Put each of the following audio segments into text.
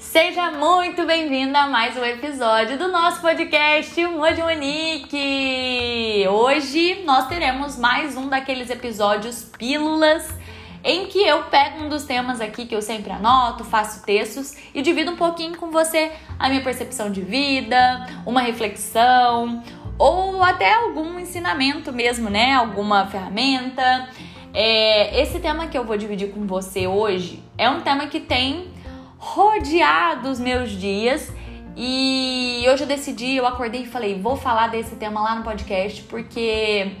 Seja muito bem-vinda a mais um episódio do nosso podcast de Monique. Hoje nós teremos mais um daqueles episódios pílulas em que eu pego um dos temas aqui que eu sempre anoto, faço textos e divido um pouquinho com você a minha percepção de vida, uma reflexão ou até algum ensinamento mesmo, né? Alguma ferramenta. É, esse tema que eu vou dividir com você hoje é um tema que tem rodeado os meus dias e hoje eu decidi, eu acordei e falei, vou falar desse tema lá no podcast porque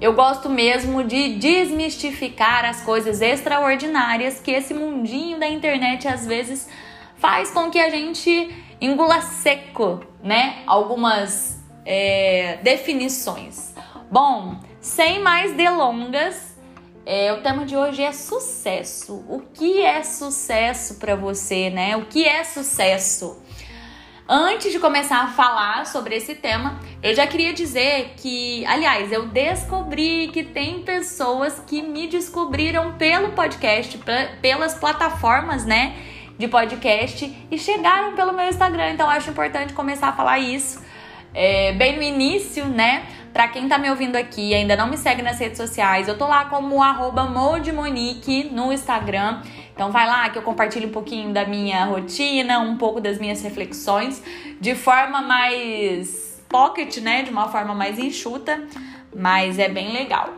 eu gosto mesmo de desmistificar as coisas extraordinárias que esse mundinho da internet às vezes faz com que a gente engula seco, né? Algumas é, definições. Bom, sem mais delongas, é, o tema de hoje é sucesso. O que é sucesso para você, né? O que é sucesso? Antes de começar a falar sobre esse tema, eu já queria dizer que, aliás, eu descobri que tem pessoas que me descobriram pelo podcast, pelas plataformas, né, de podcast e chegaram pelo meu Instagram. Então, acho importante começar a falar isso é, bem no início, né? Pra quem tá me ouvindo aqui e ainda não me segue nas redes sociais, eu tô lá como arroba no Instagram. Então vai lá que eu compartilho um pouquinho da minha rotina, um pouco das minhas reflexões, de forma mais pocket, né? De uma forma mais enxuta, mas é bem legal.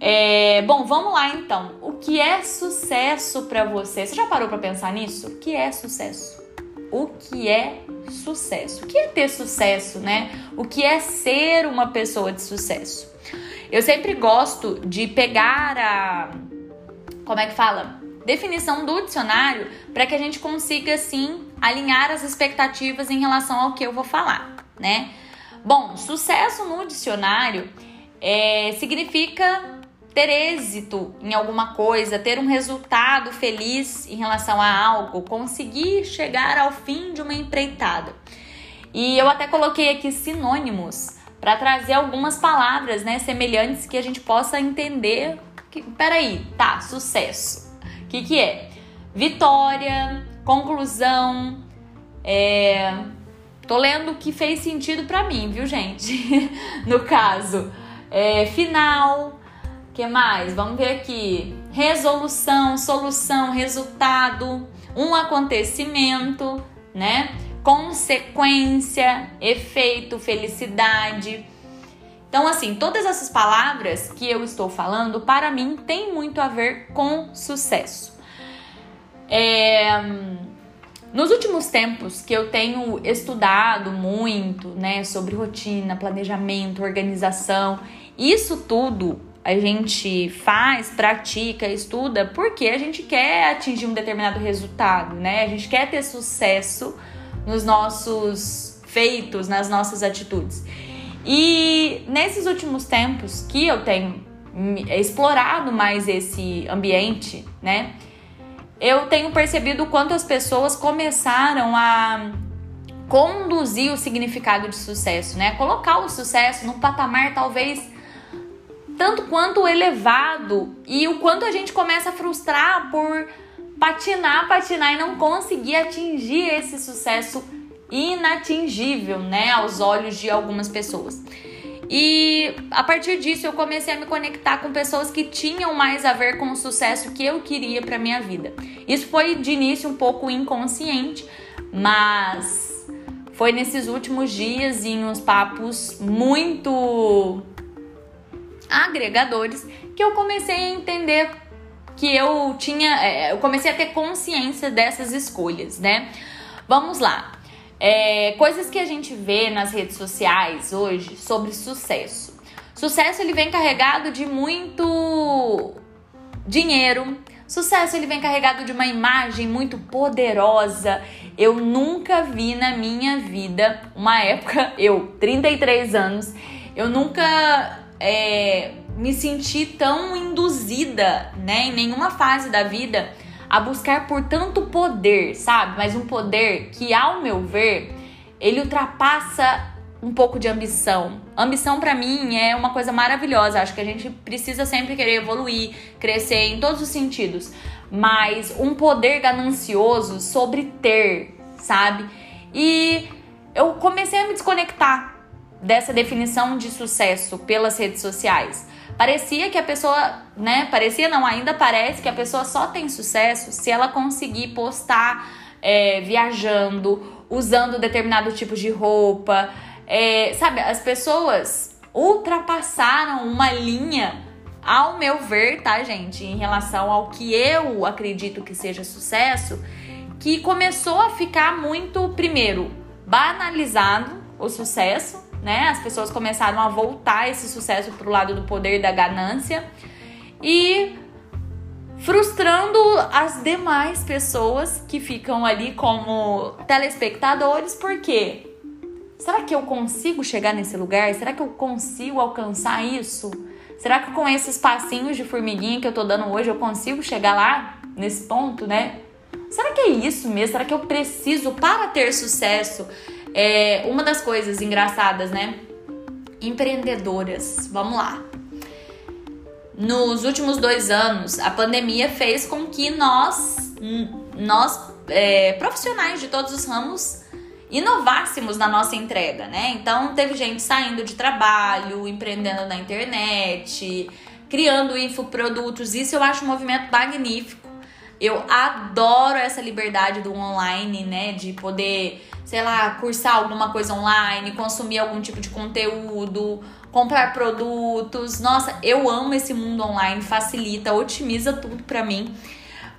É, bom, vamos lá então. O que é sucesso para você? Você já parou para pensar nisso? O que é sucesso? O que é sucesso. O que é ter sucesso, né? O que é ser uma pessoa de sucesso? Eu sempre gosto de pegar a. Como é que fala? Definição do dicionário para que a gente consiga, assim, alinhar as expectativas em relação ao que eu vou falar, né? Bom, sucesso no dicionário é, significa ter êxito em alguma coisa, ter um resultado feliz em relação a algo, conseguir chegar ao fim de uma empreitada. E eu até coloquei aqui sinônimos para trazer algumas palavras, né, semelhantes que a gente possa entender. Que, peraí, tá, sucesso. O que, que é? Vitória, conclusão, é... Tô lendo o que fez sentido para mim, viu, gente? no caso, é, final, que mais? Vamos ver aqui. Resolução, solução, resultado, um acontecimento, né? Consequência, efeito, felicidade. Então, assim, todas essas palavras que eu estou falando, para mim, tem muito a ver com sucesso. É... Nos últimos tempos que eu tenho estudado muito, né, sobre rotina, planejamento, organização, isso tudo a gente faz, pratica, estuda, porque a gente quer atingir um determinado resultado, né? A gente quer ter sucesso nos nossos feitos, nas nossas atitudes. E nesses últimos tempos que eu tenho explorado mais esse ambiente, né? Eu tenho percebido o quanto as pessoas começaram a conduzir o significado de sucesso, né? Colocar o sucesso num patamar talvez tanto quanto elevado e o quanto a gente começa a frustrar por patinar, patinar e não conseguir atingir esse sucesso inatingível, né, aos olhos de algumas pessoas. E a partir disso eu comecei a me conectar com pessoas que tinham mais a ver com o sucesso que eu queria para minha vida. Isso foi de início um pouco inconsciente, mas foi nesses últimos dias em uns papos muito agregadores que eu comecei a entender que eu tinha, é, eu comecei a ter consciência dessas escolhas, né? Vamos lá. É, coisas que a gente vê nas redes sociais hoje sobre sucesso. Sucesso ele vem carregado de muito dinheiro. Sucesso ele vem carregado de uma imagem muito poderosa. Eu nunca vi na minha vida, uma época, eu, 33 anos, eu nunca é, me senti tão induzida, né, em nenhuma fase da vida a buscar por tanto poder, sabe? Mas um poder que, ao meu ver, ele ultrapassa um pouco de ambição. Ambição para mim é uma coisa maravilhosa. Acho que a gente precisa sempre querer evoluir, crescer em todos os sentidos. Mas um poder ganancioso sobre ter, sabe? E eu comecei a me desconectar dessa definição de sucesso pelas redes sociais. Parecia que a pessoa, né? Parecia não, ainda parece que a pessoa só tem sucesso se ela conseguir postar é, viajando, usando determinado tipo de roupa. É, sabe, as pessoas ultrapassaram uma linha, ao meu ver, tá, gente, em relação ao que eu acredito que seja sucesso, que começou a ficar muito, primeiro, banalizado o sucesso, né? As pessoas começaram a voltar esse sucesso pro lado do poder da ganância e frustrando as demais pessoas que ficam ali como telespectadores, porque será que eu consigo chegar nesse lugar? Será que eu consigo alcançar isso? Será que com esses passinhos de formiguinha que eu tô dando hoje eu consigo chegar lá nesse ponto, né? Será que é isso mesmo? Será que eu preciso para ter sucesso? É uma das coisas engraçadas, né? Empreendedoras. Vamos lá. Nos últimos dois anos, a pandemia fez com que nós, nós é, profissionais de todos os ramos, inovássemos na nossa entrega, né? Então, teve gente saindo de trabalho, empreendendo na internet, criando infoprodutos. Isso eu acho um movimento magnífico. Eu adoro essa liberdade do online, né? De poder sei lá, cursar alguma coisa online, consumir algum tipo de conteúdo, comprar produtos. Nossa, eu amo esse mundo online, facilita, otimiza tudo para mim.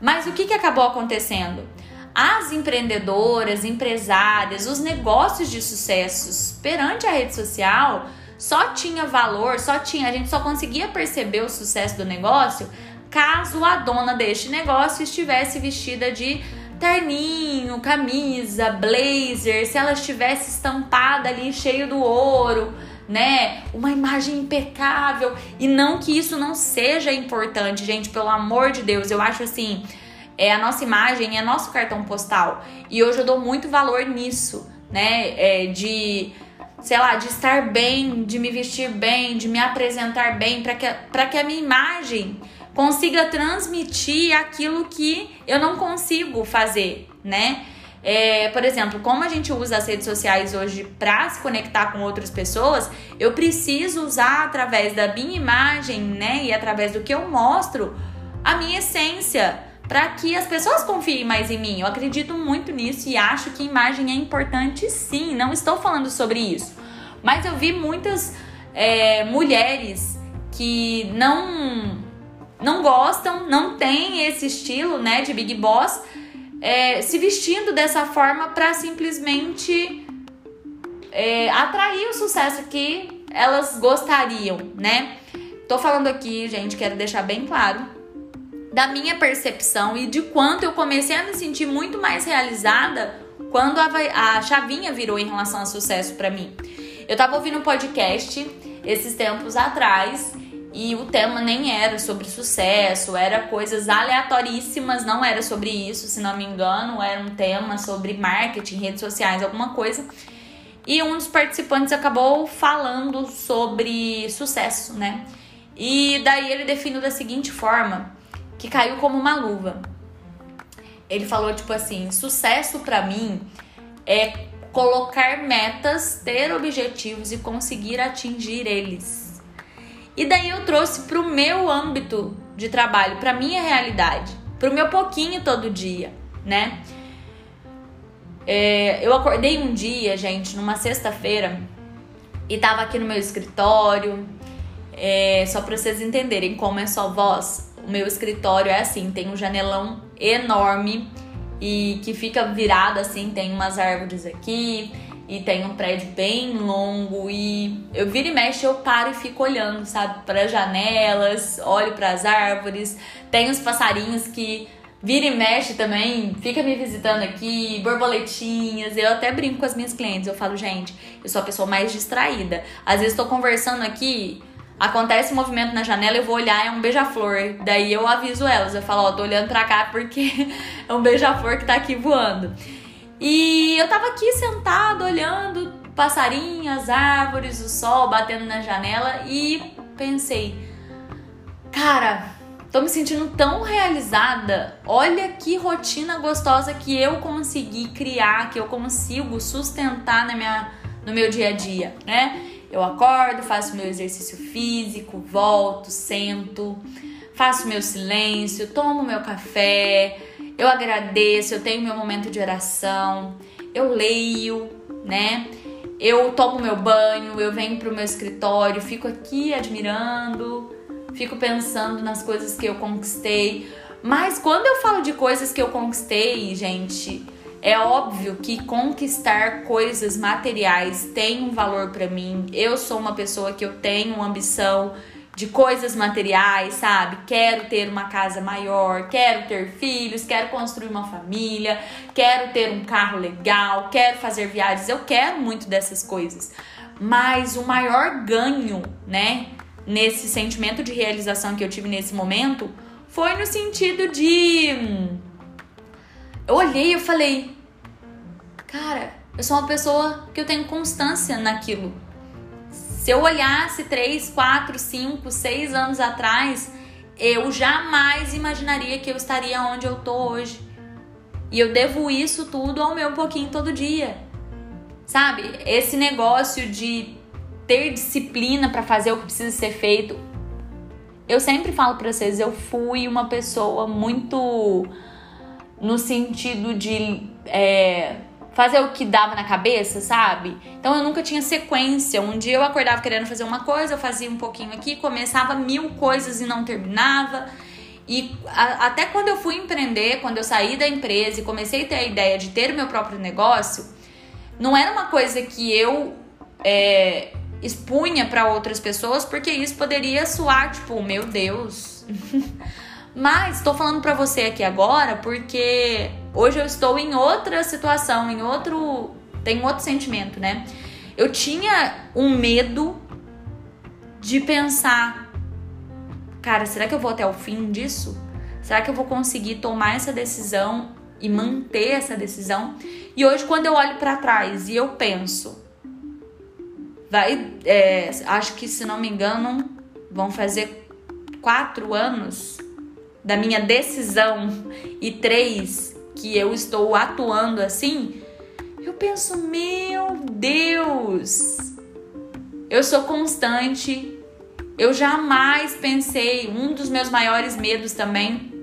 Mas o que, que acabou acontecendo? As empreendedoras, empresárias, os negócios de sucessos perante a rede social só tinha valor, só tinha, a gente só conseguia perceber o sucesso do negócio caso a dona deste negócio estivesse vestida de terninho, camisa, blazer, se ela estivesse estampada ali cheio do ouro, né? Uma imagem impecável. E não que isso não seja importante, gente, pelo amor de Deus. Eu acho assim, é a nossa imagem, é nosso cartão postal. E hoje eu dou muito valor nisso, né? É, de sei lá, de estar bem, de me vestir bem, de me apresentar bem, para que, que a minha imagem consiga transmitir aquilo que eu não consigo fazer, né? É, por exemplo, como a gente usa as redes sociais hoje para se conectar com outras pessoas, eu preciso usar através da minha imagem, né, e através do que eu mostro, a minha essência, para que as pessoas confiem mais em mim. Eu acredito muito nisso e acho que imagem é importante sim. Não estou falando sobre isso, mas eu vi muitas é, mulheres que não não gostam, não tem esse estilo, né, de Big Boss, é, se vestindo dessa forma para simplesmente é, atrair o sucesso que elas gostariam, né? Tô falando aqui, gente, quero deixar bem claro da minha percepção e de quanto eu comecei a me sentir muito mais realizada quando a, a chavinha virou em relação ao sucesso para mim. Eu tava ouvindo um podcast esses tempos atrás e o tema nem era sobre sucesso, era coisas aleatoríssimas, não era sobre isso, se não me engano, era um tema sobre marketing, redes sociais, alguma coisa. E um dos participantes acabou falando sobre sucesso, né? E daí ele definiu da seguinte forma, que caiu como uma luva. Ele falou tipo assim: "Sucesso para mim é colocar metas, ter objetivos e conseguir atingir eles." E daí eu trouxe para o meu âmbito de trabalho, para minha realidade, para o meu pouquinho todo dia, né? É, eu acordei um dia, gente, numa sexta-feira, e tava aqui no meu escritório. É, só para vocês entenderem como é só voz, o meu escritório é assim, tem um janelão enorme e que fica virado assim, tem umas árvores aqui, e tem um prédio bem longo e eu viro e mexe, eu paro e fico olhando, sabe, para janelas, olho para as árvores, tem os passarinhos que vira e mexe também, fica me visitando aqui, borboletinhas. Eu até brinco com as minhas clientes, eu falo, gente, eu sou a pessoa mais distraída. Às vezes estou conversando aqui, acontece um movimento na janela, eu vou olhar, é um beija-flor. Daí eu aviso elas, eu falo, ó, tô olhando pra cá porque é um beija-flor que tá aqui voando. E eu tava aqui sentado, olhando, passarinho, as árvores, o sol batendo na janela e pensei, cara, tô me sentindo tão realizada. Olha que rotina gostosa que eu consegui criar, que eu consigo sustentar na minha, no meu dia a dia, né? Eu acordo, faço meu exercício físico, volto, sento, faço meu silêncio, tomo meu café, eu agradeço, eu tenho meu momento de oração, eu leio, né? Eu tomo meu banho, eu venho pro meu escritório, fico aqui admirando, fico pensando nas coisas que eu conquistei. Mas quando eu falo de coisas que eu conquistei, gente, é óbvio que conquistar coisas materiais tem um valor para mim. Eu sou uma pessoa que eu tenho ambição de coisas materiais, sabe? Quero ter uma casa maior, quero ter filhos, quero construir uma família, quero ter um carro legal, quero fazer viagens, eu quero muito dessas coisas. Mas o maior ganho, né, nesse sentimento de realização que eu tive nesse momento foi no sentido de eu olhei e falei, cara, eu sou uma pessoa que eu tenho constância naquilo se eu olhasse 3, 4, 5, 6 anos atrás, eu jamais imaginaria que eu estaria onde eu tô hoje. E eu devo isso tudo ao meu pouquinho todo dia. Sabe? Esse negócio de ter disciplina para fazer o que precisa ser feito. Eu sempre falo para vocês, eu fui uma pessoa muito no sentido de é, fazer o que dava na cabeça, sabe? Então eu nunca tinha sequência. Um dia eu acordava querendo fazer uma coisa, eu fazia um pouquinho aqui, começava mil coisas e não terminava. E a, até quando eu fui empreender, quando eu saí da empresa e comecei a ter a ideia de ter o meu próprio negócio, não era uma coisa que eu é, expunha para outras pessoas, porque isso poderia soar tipo, meu Deus. Mas estou falando para você aqui agora porque hoje eu estou em outra situação, em outro, tem outro sentimento, né? Eu tinha um medo de pensar, cara, será que eu vou até o fim disso? Será que eu vou conseguir tomar essa decisão e manter essa decisão? E hoje, quando eu olho para trás e eu penso, vai, é, acho que se não me engano, vão fazer quatro anos da minha decisão e três que eu estou atuando assim, eu penso, meu Deus, eu sou constante. Eu jamais pensei, um dos meus maiores medos também,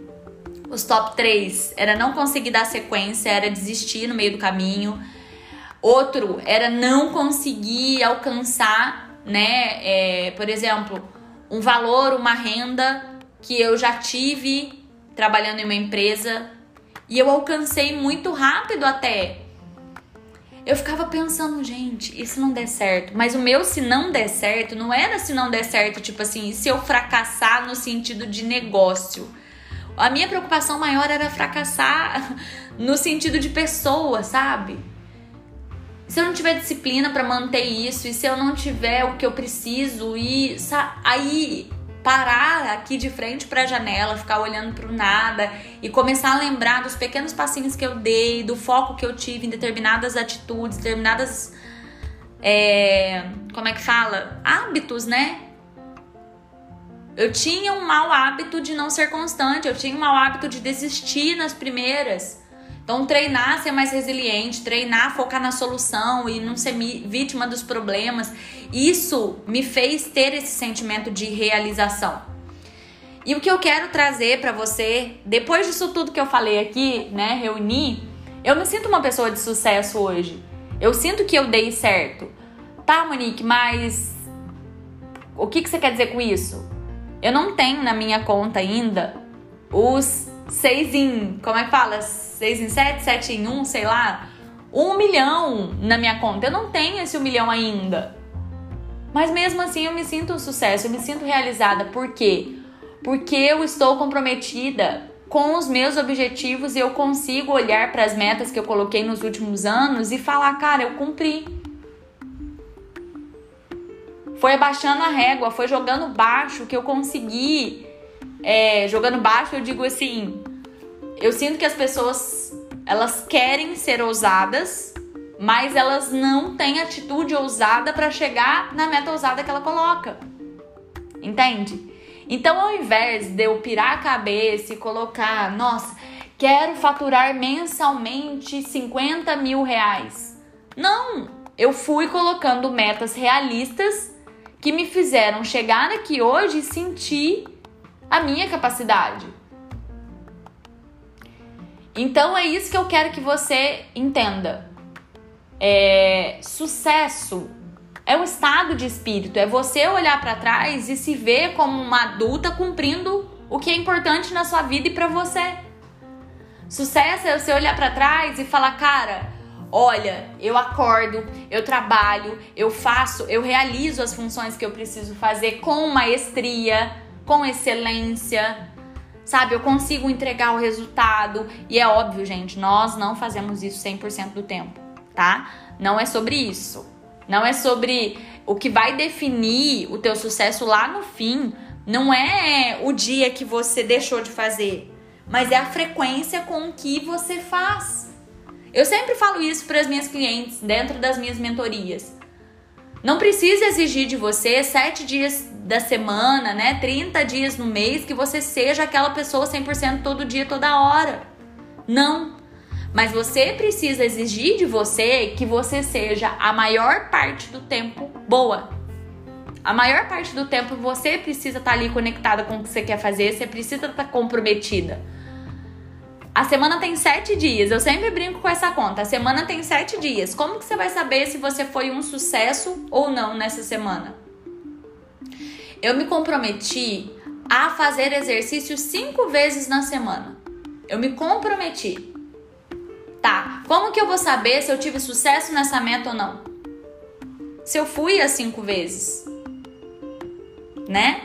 os top 3, era não conseguir dar sequência, era desistir no meio do caminho. Outro era não conseguir alcançar, né, é, por exemplo, um valor, uma renda que eu já tive trabalhando em uma empresa e eu alcancei muito rápido até. Eu ficava pensando, gente, e se não der certo? Mas o meu se não der certo não era se não der certo, tipo assim, se eu fracassar no sentido de negócio. A minha preocupação maior era fracassar no sentido de pessoa, sabe? Se eu não tiver disciplina para manter isso e se eu não tiver o que eu preciso e aí parar aqui de frente para a janela, ficar olhando para o nada e começar a lembrar dos pequenos passinhos que eu dei, do foco que eu tive em determinadas atitudes, determinadas. É, como é que fala? Hábitos, né? Eu tinha um mau hábito de não ser constante, eu tinha um mau hábito de desistir nas primeiras. Então, treinar ser mais resiliente, treinar focar na solução e não ser vítima dos problemas, isso me fez ter esse sentimento de realização. E o que eu quero trazer para você, depois disso tudo que eu falei aqui, né, reunir, eu me sinto uma pessoa de sucesso hoje. Eu sinto que eu dei certo. Tá, Monique, mas o que, que você quer dizer com isso? Eu não tenho na minha conta ainda os seis em. Como é que fala? 6 em 7, 7 em 1, sei lá, um milhão na minha conta. Eu não tenho esse um milhão ainda. Mas mesmo assim eu me sinto um sucesso, eu me sinto realizada. Por quê? Porque eu estou comprometida com os meus objetivos e eu consigo olhar para as metas que eu coloquei nos últimos anos e falar, cara, eu cumpri. Foi abaixando a régua, foi jogando baixo que eu consegui. É, jogando baixo, eu digo assim, eu sinto que as pessoas elas querem ser ousadas, mas elas não têm atitude ousada para chegar na meta ousada que ela coloca. Entende? Então, ao invés de eu pirar a cabeça e colocar, nossa, quero faturar mensalmente 50 mil reais. Não! Eu fui colocando metas realistas que me fizeram chegar aqui hoje e sentir a minha capacidade. Então é isso que eu quero que você entenda. É, sucesso é um estado de espírito, é você olhar para trás e se ver como uma adulta cumprindo o que é importante na sua vida e para você. Sucesso é você olhar para trás e falar, cara, olha, eu acordo, eu trabalho, eu faço, eu realizo as funções que eu preciso fazer com maestria, com excelência, sabe? Eu consigo entregar o resultado. E é óbvio, gente, nós não fazemos isso 100% do tempo, tá? Não é sobre isso. Não é sobre o que vai definir o teu sucesso lá no fim. Não é o dia que você deixou de fazer, mas é a frequência com que você faz. Eu sempre falo isso para as minhas clientes dentro das minhas mentorias. Não precisa exigir de você sete dias da semana, né? 30 dias no mês que você seja aquela pessoa 100% todo dia, toda hora. Não. Mas você precisa exigir de você que você seja a maior parte do tempo boa. A maior parte do tempo você precisa estar tá ali conectada com o que você quer fazer, você precisa estar tá comprometida. A semana tem sete dias. Eu sempre brinco com essa conta. A semana tem sete dias. Como que você vai saber se você foi um sucesso ou não nessa semana? Eu me comprometi a fazer exercício cinco vezes na semana. Eu me comprometi. Tá, como que eu vou saber se eu tive sucesso nessa meta ou não? Se eu fui as cinco vezes, né?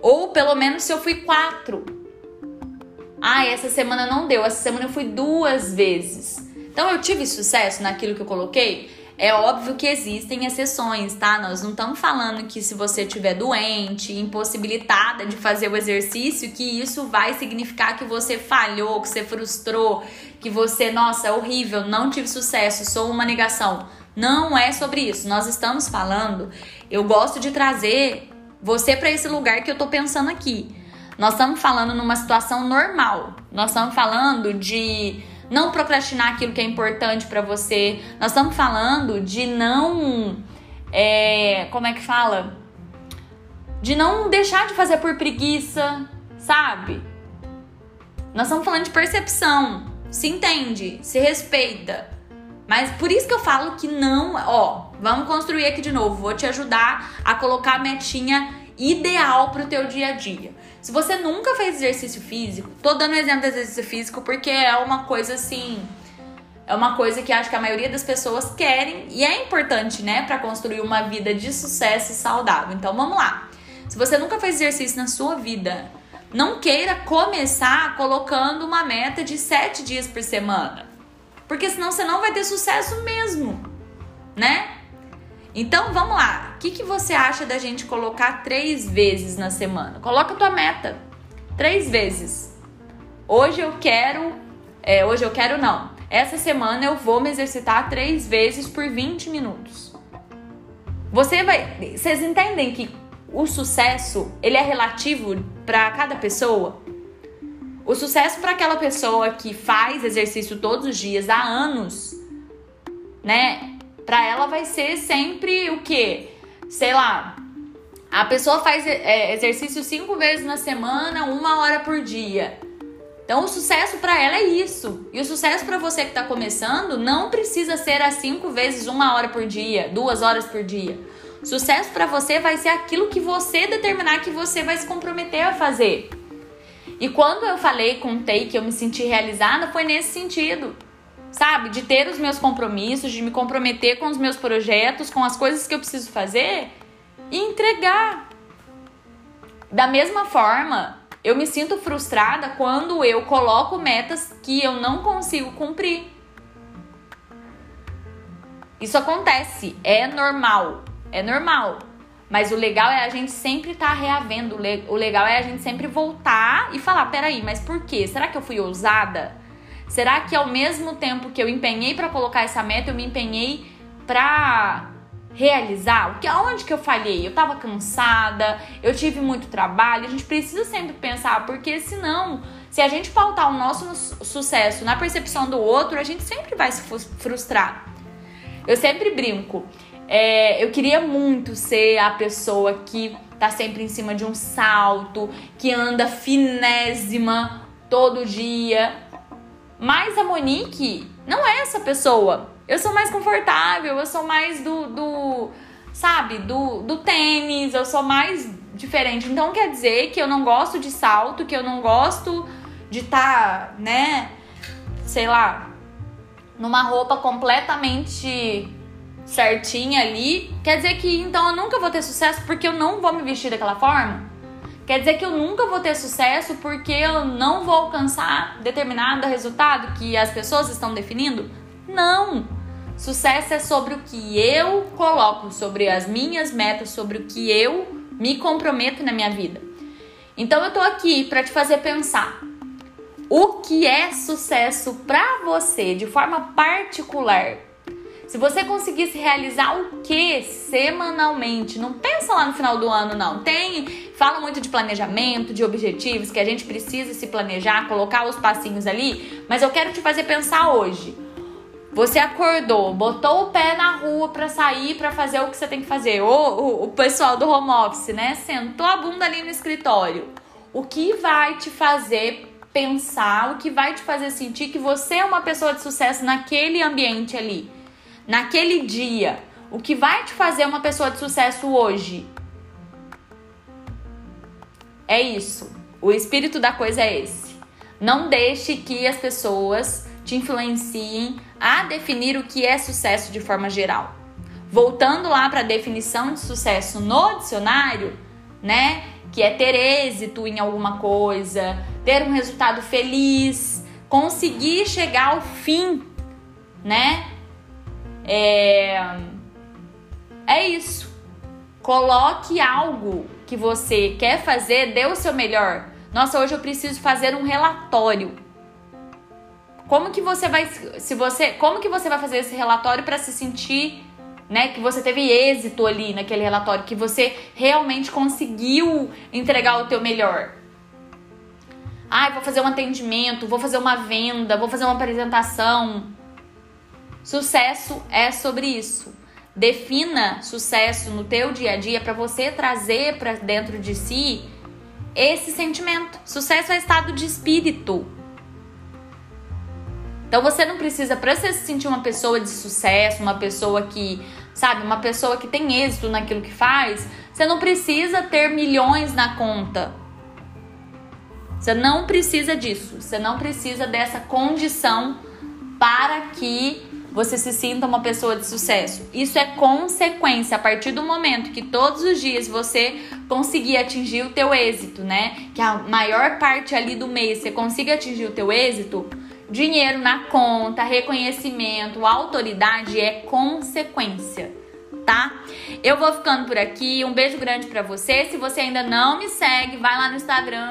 Ou pelo menos se eu fui quatro. Ah, essa semana não deu, essa semana eu fui duas vezes. Então eu tive sucesso naquilo que eu coloquei? É óbvio que existem exceções, tá? Nós não estamos falando que se você estiver doente, impossibilitada de fazer o exercício, que isso vai significar que você falhou, que você frustrou, que você, nossa, é horrível, não tive sucesso, sou uma negação. Não é sobre isso. Nós estamos falando, eu gosto de trazer você para esse lugar que eu tô pensando aqui. Nós estamos falando numa situação normal. Nós estamos falando de não procrastinar aquilo que é importante para você. Nós estamos falando de não. É, como é que fala? De não deixar de fazer por preguiça, sabe? Nós estamos falando de percepção. Se entende, se respeita. Mas por isso que eu falo que não. Ó, vamos construir aqui de novo. Vou te ajudar a colocar a metinha ideal pro teu dia a dia. Se você nunca fez exercício físico, tô dando exemplo de exercício físico porque é uma coisa assim, é uma coisa que acho que a maioria das pessoas querem e é importante, né, para construir uma vida de sucesso e saudável. Então vamos lá. Se você nunca fez exercício na sua vida, não queira começar colocando uma meta de sete dias por semana, porque senão você não vai ter sucesso mesmo, né? Então vamos lá. O que, que você acha da gente colocar três vezes na semana? Coloca a tua meta. Três vezes. Hoje eu quero. É, hoje eu quero não. Essa semana eu vou me exercitar três vezes por 20 minutos. Você vai. Vocês entendem que o sucesso ele é relativo para cada pessoa? O sucesso para aquela pessoa que faz exercício todos os dias há anos, né? Para ela vai ser sempre o quê? Sei lá, a pessoa faz é, exercício cinco vezes na semana, uma hora por dia. Então, o sucesso para ela é isso. E o sucesso para você que está começando não precisa ser as cinco vezes uma hora por dia, duas horas por dia. Sucesso para você vai ser aquilo que você determinar que você vai se comprometer a fazer. E quando eu falei, contei que eu me senti realizada, foi nesse sentido sabe? De ter os meus compromissos, de me comprometer com os meus projetos, com as coisas que eu preciso fazer e entregar. Da mesma forma, eu me sinto frustrada quando eu coloco metas que eu não consigo cumprir. Isso acontece, é normal, é normal. Mas o legal é a gente sempre estar tá reavendo. O legal é a gente sempre voltar e falar: peraí, mas por quê? Será que eu fui ousada? Será que ao mesmo tempo que eu empenhei para colocar essa meta, eu me empenhei para realizar? O que aonde que eu falhei? Eu tava cansada, eu tive muito trabalho. A gente precisa sempre pensar, porque senão, se a gente pautar o nosso sucesso na percepção do outro, a gente sempre vai se frustrar. Eu sempre brinco. É, eu queria muito ser a pessoa que tá sempre em cima de um salto, que anda finésima todo dia. Mas a Monique não é essa pessoa. Eu sou mais confortável, eu sou mais do, do sabe, do, do tênis, eu sou mais diferente. Então quer dizer que eu não gosto de salto, que eu não gosto de estar, tá, né, sei lá, numa roupa completamente certinha ali. Quer dizer que então eu nunca vou ter sucesso porque eu não vou me vestir daquela forma? Quer dizer que eu nunca vou ter sucesso porque eu não vou alcançar determinado resultado que as pessoas estão definindo? Não! Sucesso é sobre o que eu coloco, sobre as minhas metas, sobre o que eu me comprometo na minha vida. Então eu tô aqui para te fazer pensar. O que é sucesso para você de forma particular? Se você conseguisse realizar o que semanalmente, não pensa lá no final do ano, não. Tem, fala muito de planejamento, de objetivos, que a gente precisa se planejar, colocar os passinhos ali, mas eu quero te fazer pensar hoje. Você acordou, botou o pé na rua para sair para fazer o que você tem que fazer. Ou o pessoal do home office, né? Sentou a bunda ali no escritório. O que vai te fazer pensar, o que vai te fazer sentir que você é uma pessoa de sucesso naquele ambiente ali? naquele dia, o que vai te fazer uma pessoa de sucesso hoje. É isso. O espírito da coisa é esse. Não deixe que as pessoas te influenciem a definir o que é sucesso de forma geral. Voltando lá para a definição de sucesso no dicionário, né? Que é ter êxito em alguma coisa, ter um resultado feliz, conseguir chegar ao fim, né? É, é isso. Coloque algo que você quer fazer, dê o seu melhor. Nossa, hoje eu preciso fazer um relatório. Como que você vai se você, como que você vai fazer esse relatório para se sentir, né, que você teve êxito ali naquele relatório, que você realmente conseguiu entregar o teu melhor? Ai, vou fazer um atendimento, vou fazer uma venda, vou fazer uma apresentação. Sucesso é sobre isso. Defina sucesso no teu dia a dia para você trazer para dentro de si esse sentimento. Sucesso é estado de espírito. Então você não precisa para você se sentir uma pessoa de sucesso, uma pessoa que, sabe, uma pessoa que tem êxito naquilo que faz, você não precisa ter milhões na conta. Você não precisa disso. Você não precisa dessa condição para que você se sinta uma pessoa de sucesso. Isso é consequência a partir do momento que todos os dias você conseguir atingir o teu êxito, né? Que a maior parte ali do mês você consiga atingir o teu êxito, dinheiro na conta, reconhecimento, autoridade é consequência, tá? Eu vou ficando por aqui. Um beijo grande para você. Se você ainda não me segue, vai lá no Instagram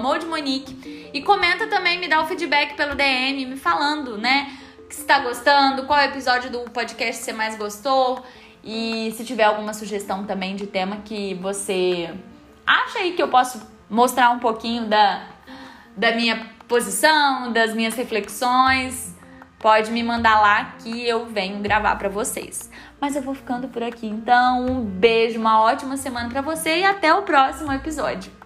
@modmonique e comenta também, me dá o feedback pelo DM, me falando, né? Que está gostando, qual episódio do podcast você mais gostou e se tiver alguma sugestão também de tema que você acha aí que eu posso mostrar um pouquinho da, da minha posição, das minhas reflexões, pode me mandar lá que eu venho gravar para vocês. Mas eu vou ficando por aqui, então um beijo, uma ótima semana para você e até o próximo episódio.